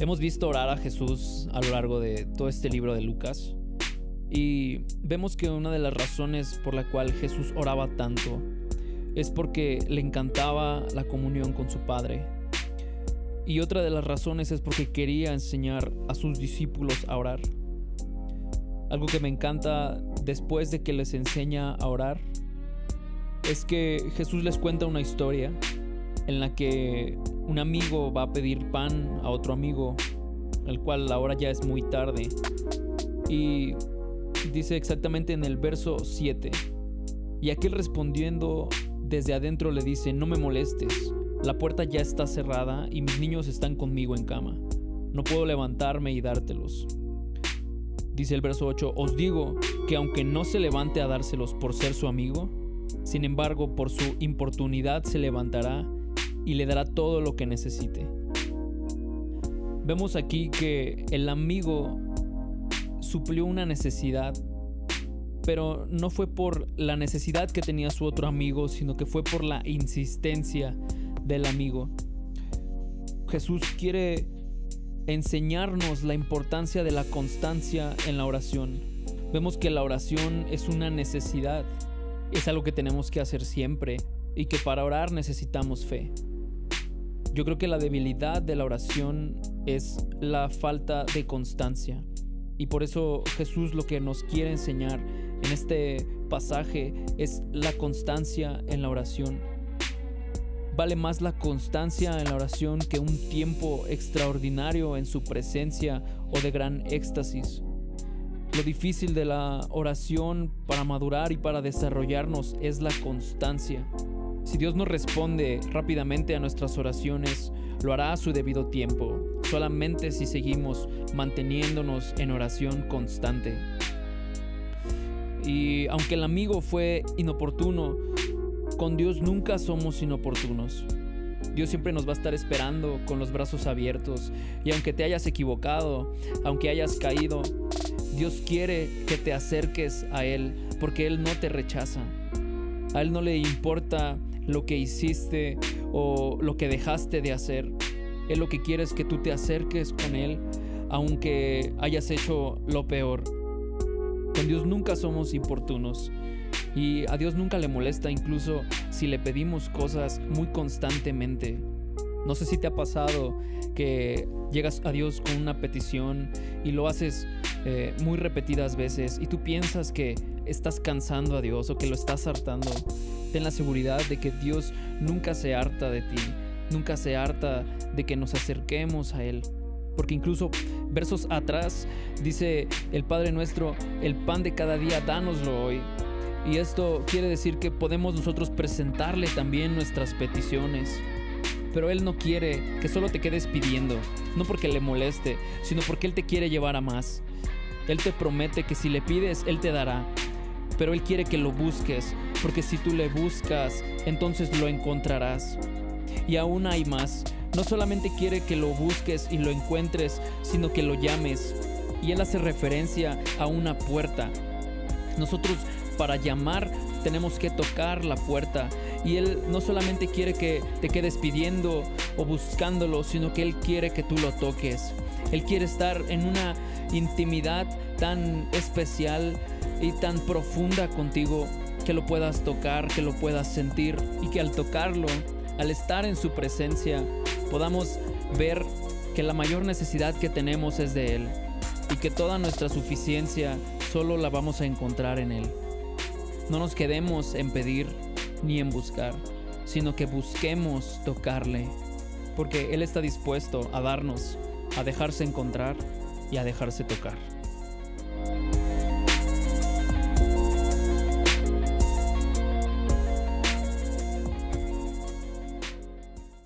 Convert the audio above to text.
Hemos visto orar a Jesús a lo largo de todo este libro de Lucas y vemos que una de las razones por la cual Jesús oraba tanto es porque le encantaba la comunión con su Padre. Y otra de las razones es porque quería enseñar a sus discípulos a orar. Algo que me encanta después de que les enseña a orar es que Jesús les cuenta una historia en la que un amigo va a pedir pan a otro amigo, el cual ahora ya es muy tarde. Y dice exactamente en el verso 7, y aquel respondiendo desde adentro le dice, no me molestes, la puerta ya está cerrada y mis niños están conmigo en cama, no puedo levantarme y dártelos. Dice el verso 8, os digo que aunque no se levante a dárselos por ser su amigo, sin embargo por su importunidad se levantará y le dará todo lo que necesite. Vemos aquí que el amigo suplió una necesidad, pero no fue por la necesidad que tenía su otro amigo, sino que fue por la insistencia del amigo. Jesús quiere enseñarnos la importancia de la constancia en la oración. Vemos que la oración es una necesidad, es algo que tenemos que hacer siempre y que para orar necesitamos fe. Yo creo que la debilidad de la oración es la falta de constancia. Y por eso Jesús lo que nos quiere enseñar en este pasaje es la constancia en la oración. Vale más la constancia en la oración que un tiempo extraordinario en su presencia o de gran éxtasis. Lo difícil de la oración para madurar y para desarrollarnos es la constancia. Si Dios no responde rápidamente a nuestras oraciones, lo hará a su debido tiempo, solamente si seguimos manteniéndonos en oración constante. Y aunque el amigo fue inoportuno, con Dios nunca somos inoportunos. Dios siempre nos va a estar esperando con los brazos abiertos. Y aunque te hayas equivocado, aunque hayas caído, Dios quiere que te acerques a Él porque Él no te rechaza. A Él no le importa lo que hiciste o lo que dejaste de hacer. Él lo que quiere es que tú te acerques con Él, aunque hayas hecho lo peor. Con Dios nunca somos importunos y a Dios nunca le molesta incluso si le pedimos cosas muy constantemente. No sé si te ha pasado que llegas a Dios con una petición y lo haces eh, muy repetidas veces y tú piensas que estás cansando a Dios o que lo estás hartando. Ten la seguridad de que Dios nunca se harta de ti, nunca se harta de que nos acerquemos a Él. Porque incluso versos atrás dice el Padre nuestro, el pan de cada día, dánoslo hoy. Y esto quiere decir que podemos nosotros presentarle también nuestras peticiones. Pero Él no quiere que solo te quedes pidiendo, no porque le moleste, sino porque Él te quiere llevar a más. Él te promete que si le pides, Él te dará. Pero Él quiere que lo busques, porque si tú le buscas, entonces lo encontrarás. Y aún hay más. No solamente quiere que lo busques y lo encuentres, sino que lo llames. Y Él hace referencia a una puerta. Nosotros para llamar tenemos que tocar la puerta. Y Él no solamente quiere que te quedes pidiendo o buscándolo, sino que Él quiere que tú lo toques. Él quiere estar en una intimidad tan especial y tan profunda contigo que lo puedas tocar, que lo puedas sentir y que al tocarlo, al estar en su presencia, podamos ver que la mayor necesidad que tenemos es de Él y que toda nuestra suficiencia solo la vamos a encontrar en Él. No nos quedemos en pedir ni en buscar, sino que busquemos tocarle, porque Él está dispuesto a darnos, a dejarse encontrar y a dejarse tocar.